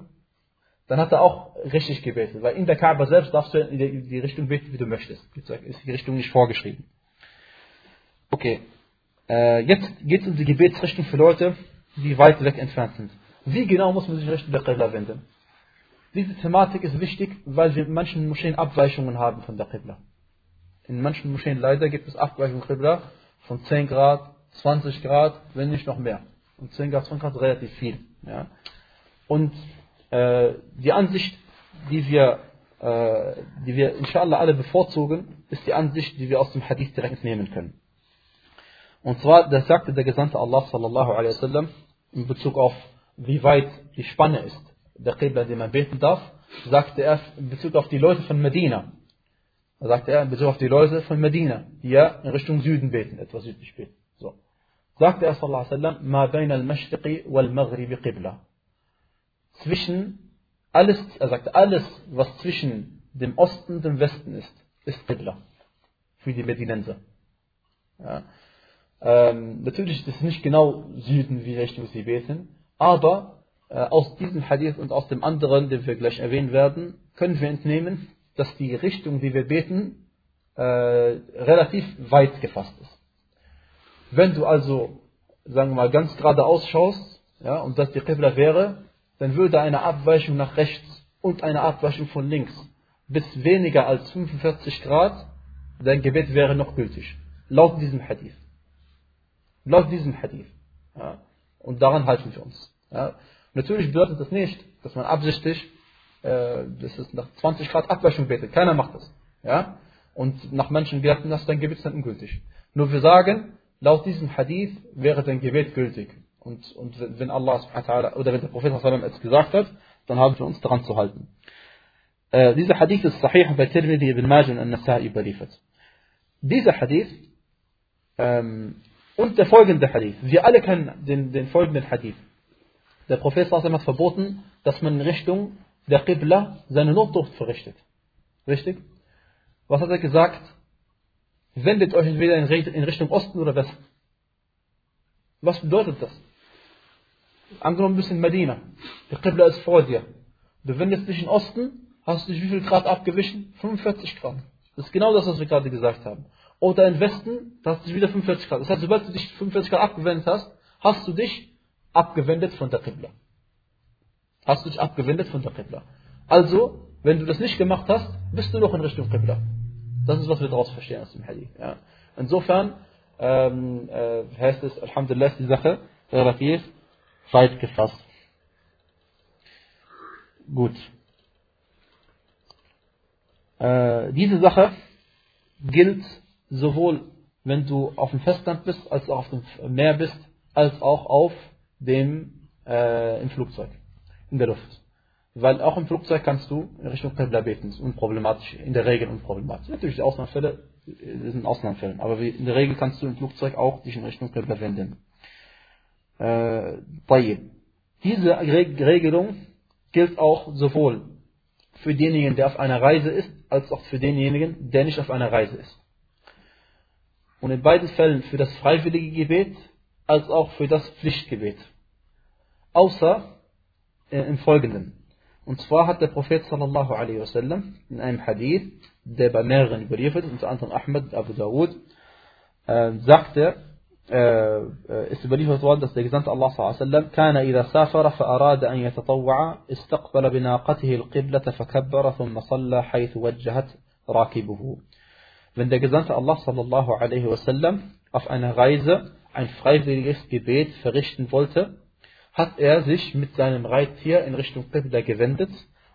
dann hat er auch richtig gebetet. Weil in der Kaaba selbst darfst du in die, Richtung beten, wie du möchtest. Ist die Richtung nicht vorgeschrieben. Okay. Äh, jetzt geht es um die Gebetsrichtung für Leute, die weit weg entfernt sind. Wie genau muss man sich Richtung der Qibla wenden? Diese Thematik ist wichtig, weil wir in manchen Moscheen Abweichungen haben von der Qibla. In manchen Moscheen leider gibt es Abweichungen Qibla von 10 Grad, 20 Grad, wenn nicht noch mehr. Und 10 Grad, 20 Grad relativ viel. Ja? Und äh, die Ansicht, die wir, äh, die wir inshallah alle bevorzugen, ist die Ansicht, die wir aus dem Hadith direkt nehmen können. Und zwar, das sagte der Gesandte Allah sallallahu alaihi wasallam in Bezug auf, wie weit die Spanne ist, der Qibla, den man beten darf, sagte er in Bezug auf die Leute von Medina. Da sagte er in Bezug auf die Leute von Medina, die ja in Richtung Süden beten, etwas südlich beten. So. Sagte er sallallahu alaihi wasallam, ma bayna al-mashriqi wal-maghribi qibla zwischen alles, er sagt, alles, was zwischen dem Osten und dem Westen ist, ist Qibla für die Medinenser. Ja. Ähm, natürlich ist es nicht genau Süden, wie Richtung sie beten, aber äh, aus diesem Hadith und aus dem anderen, den wir gleich erwähnen werden, können wir entnehmen, dass die Richtung, die wir beten, äh, relativ weit gefasst ist. Wenn du also, sagen wir mal, ganz gerade ausschaust, ja, und das die Qibla wäre, dann würde eine Abweichung nach rechts und eine Abweichung von links bis weniger als 45 Grad, dein Gebet wäre noch gültig. Laut diesem Hadith. Laut diesem Hadith. Ja. Und daran halten wir uns. Ja. Natürlich bedeutet das nicht, dass man absichtlich, äh, das ist nach 20 Grad Abweichung betet. Keiner macht das. Ja. Und nach manchen werten das dein Gebet ist dann ungültig. Nur wir sagen, laut diesem Hadith wäre dein Gebet gültig. Und, und wenn Allah oder wenn der Prophet es gesagt hat, dann haben wir uns daran zu halten. Äh, dieser Hadith ist sahih bei Tirmidhi ibn Majah und Nasai überliefert. Dieser Hadith ähm, und der folgende Hadith, wir alle kennen den, den folgenden Hadith. Der Prophet hat verboten, dass man in Richtung der Qibla seine Notdurft verrichtet. Richtig? Was hat er gesagt? Wendet euch entweder in Richtung Osten oder Westen. Was bedeutet das? Angenommen, du bist in Medina. Die Qibla ist vor dir. Du wendest dich in Osten, hast du dich wie viel Grad abgewichen? 45 Grad. Das ist genau das, was wir gerade gesagt haben. Oder in Westen, da hast du dich wieder 45 Grad. Das heißt, sobald du dich 45 Grad abgewendet hast, hast du dich abgewendet von der Qibla. Hast du dich abgewendet von der Qibla. Also, wenn du das nicht gemacht hast, bist du noch in Richtung Qibla. Das ist, was wir daraus verstehen aus dem Hadith. Ja. Insofern ähm, äh, heißt es, Alhamdulillah, die Sache relativ weit gefasst. Gut. Äh, diese Sache gilt sowohl, wenn du auf dem Festland bist, als auch auf dem Meer bist, als auch auf dem äh, im Flugzeug, in der Luft. Weil auch im Flugzeug kannst du in Richtung Qibla beten, ist unproblematisch, in der Regel unproblematisch. Natürlich die Ausnahmefälle sind Ausnahmefälle, aber in der Regel kannst du im Flugzeug auch dich in Richtung Qibla wenden. Äh, Diese Regelung gilt auch sowohl für denjenigen, der auf einer Reise ist, als auch für denjenigen, der nicht auf einer Reise ist. Und in beiden Fällen für das freiwillige Gebet als auch für das Pflichtgebet. Außer äh, im Folgenden. Und zwar hat der Prophet sallallahu alaihi wasallam in einem Hadith, der bei mehreren überliefert unter anderem Ahmed, Abu Dawud, äh, sagte, äh, äh, überliefert worden, dass der Gesandte Allah sallallahu alaihi wasallam كان إذا سافر فأراد أن يتطوع استقبل بناقته القبلة فكبر ثم صلى حيث وجهت راكبه. Wenn der Gesandte Allah sallallahu alaihi wasallam auf einer Reise ein freiwilliges Gebet verrichten wollte, hat er sich mit seinem Reittier in Richtung Qibla gewendet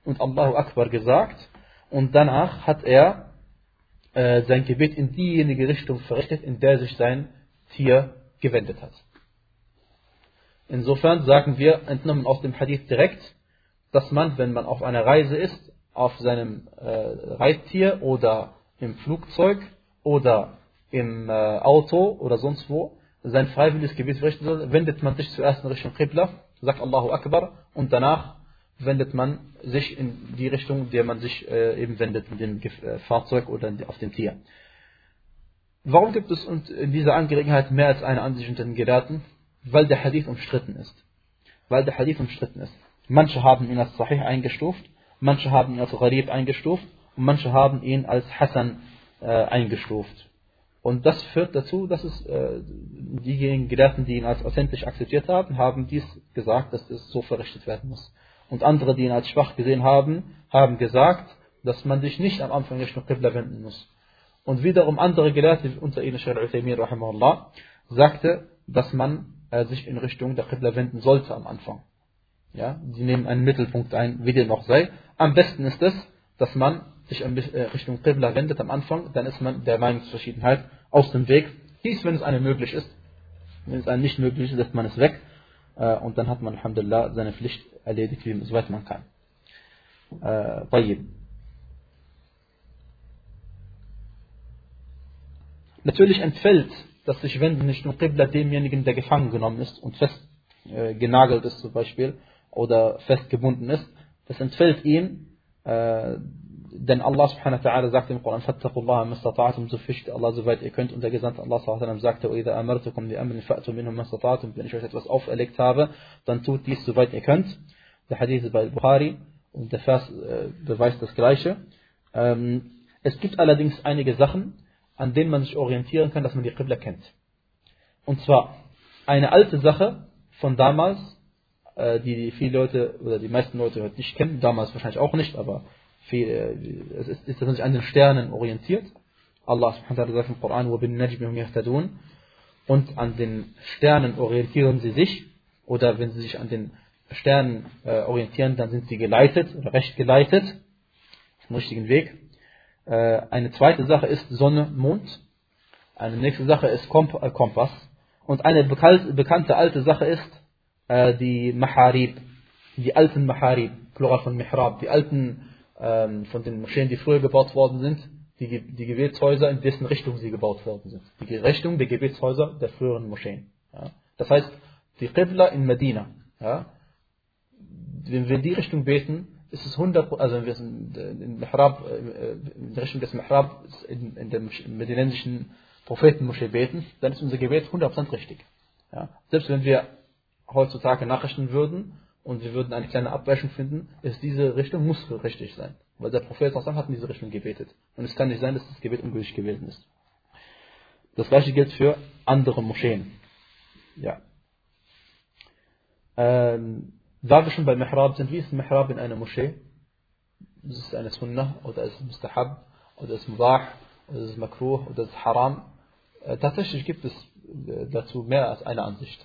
und Allahu Akbar gesagt und danach hat er äh, sein Gebet in diejenige Richtung verrichtet, in der sich sein Tier gewendet hat. Insofern sagen wir, entnommen aus dem Hadith direkt, dass man, wenn man auf einer Reise ist, auf seinem äh, Reittier oder im Flugzeug oder im äh, Auto oder sonst wo, sein freiwilliges Gebet verrichten soll, wendet man sich zuerst in Richtung Qibla, sagt Allahu Akbar und danach wendet man sich in die Richtung, in der man sich äh, eben wendet, mit dem äh, Fahrzeug oder auf dem Tier. Warum gibt es in dieser Angelegenheit mehr als eine Ansicht unter den Gelehrten? Weil der Hadith umstritten ist. Weil der Hadith umstritten ist. Manche haben ihn als Sahih eingestuft, manche haben ihn als Gharib eingestuft und manche haben ihn als Hassan äh, eingestuft. Und das führt dazu, dass es äh, diejenigen Gelehrten, die ihn als authentisch akzeptiert haben, haben dies gesagt, dass es so verrichtet werden muss. Und andere, die ihn als schwach gesehen haben, haben gesagt, dass man sich nicht am Anfang Richtung Qibla wenden muss. Und wiederum andere Gelehrte, unter ihnen Shaykh Uthaymin rahimahullah, sagte, dass man äh, sich in Richtung der Qibla wenden sollte am Anfang. Ja, die nehmen einen Mittelpunkt ein, wie dem auch sei. Am besten ist es, dass man sich äh, Richtung Qibla wendet am Anfang, dann ist man der Meinungsverschiedenheit aus dem Weg. Dies, wenn es einem möglich ist. Wenn es einem nicht möglich ist, lässt man es weg. Äh, und dann hat man, Alhamdulillah, seine Pflicht erledigt, wie soweit man kann. Äh, Natürlich entfällt das sich Wenden nicht nur Qibla demjenigen, der gefangen genommen ist und fest äh, genagelt ist zum Beispiel oder festgebunden ist. Das entfällt ihm, äh, denn Allah subhanahu wa ta'ala sagt im Koran, Fattakullah mastata'atum, so fischt Allah soweit ihr könnt. Und der Gesandte Allah sallallahu sagte, وَإِذَا أَمَرْتُكُمْ لِأَمْرٍ فَأْتُوا مِنْهُ mastata'atum, wenn ich euch etwas auferlegt habe, dann tut dies soweit ihr könnt. Der Hadith bei Bukhari und der Vers äh, beweist das Gleiche. Ähm, es gibt allerdings einige Sachen, an denen man sich orientieren kann, dass man die Qibla kennt. Und zwar eine alte Sache von damals, äh, die viele Leute oder die meisten Leute heute nicht kennen, damals wahrscheinlich auch nicht, aber viel, äh, es ist, ist natürlich an den Sternen orientiert. Allah subhanahu wa ta'ala sagt im Koran, وَبِالنَّجْمِ يَهْتَدُونَ Und an den Sternen orientieren sie sich, oder wenn sie sich an den Sternen äh, orientieren, dann sind sie geleitet, oder recht geleitet, auf dem richtigen Weg. Äh, eine zweite Sache ist Sonne, Mond. Eine nächste Sache ist äh, Kompass. Und eine bekannte alte Sache ist äh, die Maharib, die alten Maharib, Plural von Mihrab, die alten ähm, von den Moscheen, die früher gebaut worden sind, die, die Gebetshäuser, in dessen Richtung sie gebaut worden sind. Die Richtung der Gebetshäuser der früheren Moscheen. Ja. Das heißt, die Qibla in Medina, ja, wenn wir in die Richtung beten, ist es 100, also wenn wir in, Mihrab, äh, in Richtung des Mihrab in, in der medinensischen Prophetenmoschee beten, dann ist unser Gebet 100% richtig. Ja. Selbst wenn wir heutzutage nachrichten würden und wir würden eine kleine Abweichung finden, ist diese Richtung muss richtig sein. Weil der Prophet hat in diese Richtung gebetet. Und es kann nicht sein, dass das Gebet ungültig gewesen ist. Das gleiche gilt für andere Moscheen. Ja. Ähm, da wir schon bei Mihrab sind, wie ist Mihrab in einer Moschee? Ist es eine Sunnah oder ist es Mustahab oder ist es Mubah oder ist es Makruh oder ist es Haram? Äh, tatsächlich gibt es äh, dazu mehr als eine Ansicht.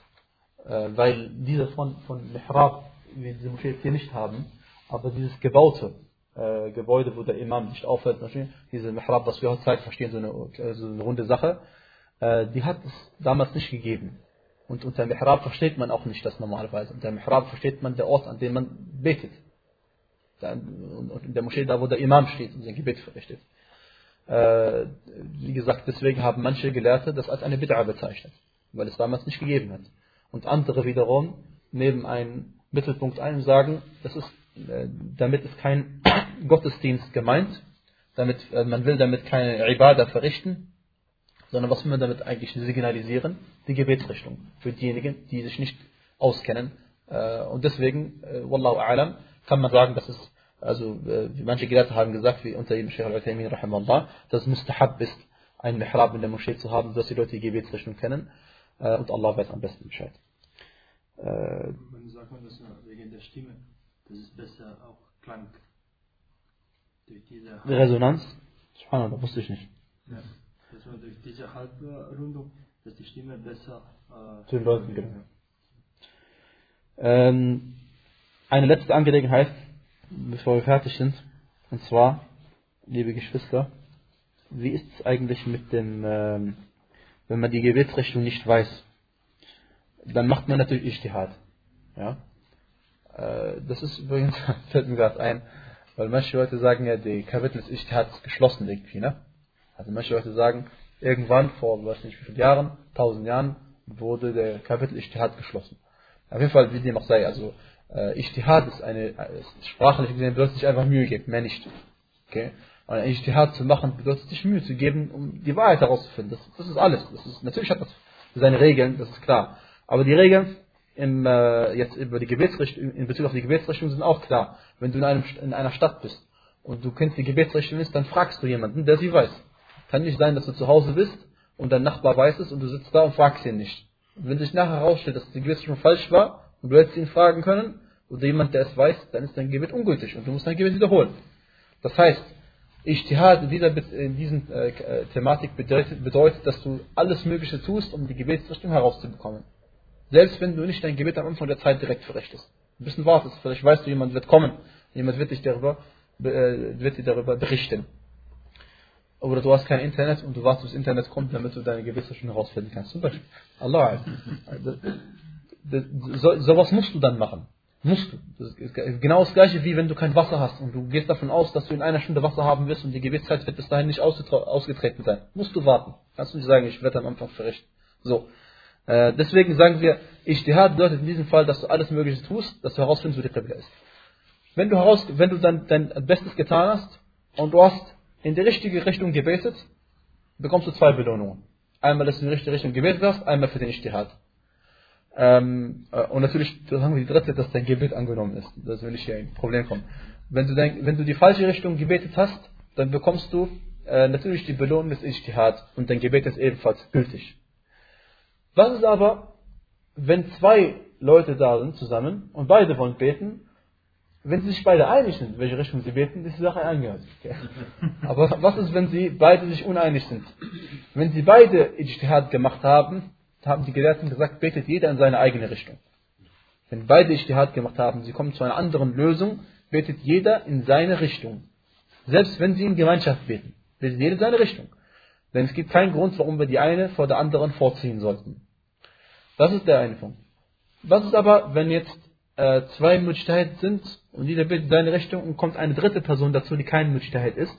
Äh, weil diese von, von Mihrab, wie diese Moschee jetzt hier nicht haben, aber dieses gebaute äh, Gebäude, wo der Imam nicht aufhört, diese Mihrab, was wir heutzutage verstehen, so eine, so eine runde Sache, äh, die hat es damals nicht gegeben. Und unter Mihrab versteht man auch nicht das normalerweise. Unter Mihrab versteht man der Ort, an dem man betet. Und in der Moschee, da wo der Imam steht und sein Gebet verrichtet. Äh, wie gesagt, deswegen haben manche Gelehrte das als eine Bid'a bezeichnet, weil es damals nicht gegeben hat. Und andere wiederum nehmen einen Mittelpunkt ein und sagen, das ist, äh, damit ist kein Gottesdienst gemeint, damit, äh, man will damit keine Ibadah verrichten, sondern was will man damit eigentlich signalisieren? Die Gebetsrichtung. Für diejenigen, die sich nicht auskennen Äh, und deswegen, äh, Wallahu a'lam, kann man sagen, dass es, also äh, wie manche Gelehrte haben gesagt, wie unter ihm Sheikh al-Uthaymin rahimahullah, dass es mustahab ist, einen Mihrab in der Moschee zu haben, dass die Leute die Gebetsrichtung kennen. Äh, und Allah weiß am besten Bescheid. Äh, Man sagt man das wegen der Stimme, das ist besser auch Klang. Durch diese, die Resonanz, subhanallah, wusste ich nicht. ja, man durch diese Halbrundung, dass die Stimme besser äh, Zu den Leuten, genau. Ähm, eine letzte Angelegenheit, bevor wir fertig sind. Und zwar, liebe Geschwister, wie ist es eigentlich mit dem, ähm, wenn man die Gebetsrichtung nicht weiß? Dann macht man natürlich Ijtihad. Ja? Äh, das ist übrigens, fällt mir gerade ein, weil manche Leute sagen ja, die Kapitel des Ijtihad ist geschlossen irgendwie, ne? Also manche Leute sagen, irgendwann vor, weiß nicht wie vielen Jahren, tausend Jahren, wurde der Kapitel Ijtihad geschlossen. Auf jeden Fall, wie dem auch sei, also äh, Ijtihad ist eine, ist sprachlich gesehen bedeutet sich einfach Mühe geben, mehr nicht. Okay? Und ein Ijtihad zu machen bedeutet sich Mühe zu geben, um die Wahrheit herauszufinden. Das, das ist alles. Das ist, natürlich hat das seine Regeln, das ist klar. Aber die Regeln im, äh, jetzt über die Gebetsrichtung, in Bezug auf die Gebetsrichtung sind auch klar. Wenn du in, einem, in einer Stadt bist und du kennst die Gebetsrichtung dann fragst du jemanden, der sie weiß. Kann nicht sein, dass du zu Hause bist und dein Nachbar weiß es und du sitzt da und fragst ihn nicht. Und wenn sich nachher herausstellt, dass die Gebetsrichtung falsch war und du hättest ihn fragen können, oder jemand, der es weiß, dann ist dein Gebet ungültig und du musst dein Gebet wiederholen. Das heißt, Ijtihad in dieser, in diesen äh, äh, Thematik bedeutet, bedeutet, dass du alles Mögliche tust, um die Gebetsrichtung herauszubekommen. Selbst wenn du nicht dein Gebet am Anfang der Zeit direkt verrichtest. Ein bisschen wartest, vielleicht weißt du, jemand wird kommen, jemand wird dich darüber, äh, wird dir darüber berichten. Oder du hast kein Internet und du wartest, bis Internet kommt, damit du deine Gebetsrichtung herausfinden kannst. Zum Beispiel. Allah. So, sowas musst du dann machen. Musst du. Das ist genau das gleiche wie wenn du kein Wasser hast und du gehst davon aus, dass du in einer Stunde Wasser haben wirst und die Gebetszeit wird bis dahin nicht ausgetreten sein. Musst du warten. Kannst du nicht sagen, ich werde am Anfang verrichten. So. Äh, deswegen sagen wir, Ijtihad bedeutet in diesem Fall, dass du alles Mögliche tust, dass du herausfindest, wo die Qibla ist. Wenn du, heraus, wenn du dann dein Bestes getan hast und du hast in die richtige Richtung gebetet, bekommst du zwei Belohnungen. Einmal, dass du in die richtige Richtung gebetet hast, einmal für den Ijtihad. Ähm, äh, und natürlich, sagen wir die dritte, dass dein Gebet angenommen ist. Das will ich hier ein Problem kommen. Wenn du, dein, wenn du die falsche Richtung gebetet hast, dann bekommst du äh, natürlich die Belohnung des Ijtihad und dein Gebet ist ebenfalls gültig. Was ist aber, wenn zwei Leute da sind zusammen und beide wollen beten, wenn sie sich beide einig sind, in welche Richtung sie beten, ist die Sache angehört. Okay. Aber was ist, wenn sie beide sich uneinig sind? Wenn sie beide Ijtihad gemacht haben, haben die Gelehrten gesagt, betet jeder in seine eigene Richtung. Wenn beide Ijtihad gemacht haben, sie kommen zu einer anderen Lösung, betet jeder in seine Richtung. Selbst wenn sie in Gemeinschaft beten, betet jeder in seine Richtung. Denn es gibt keinen Grund, warum wir die eine vor der anderen vorziehen sollten. Das ist der eine Punkt. Was ist aber, wenn jetzt äh, zwei Mujtahid sind und jeder betet in seine Richtung und kommt eine dritte Person dazu, die kein Mujtahid ist?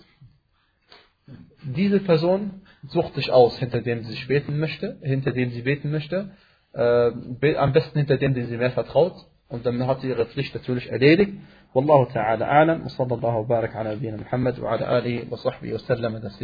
Diese Person sucht sich aus, hinter dem sie sich beten möchte, hinter dem sie beten möchte, äh, am besten hinter dem, den sie mehr vertraut, und dann hat sie ihre Pflicht natürlich erledigt. والله تعالى أعلم وصلى الله وبارك على نبينا محمد وعلى آله وصحبه وسلم تسليما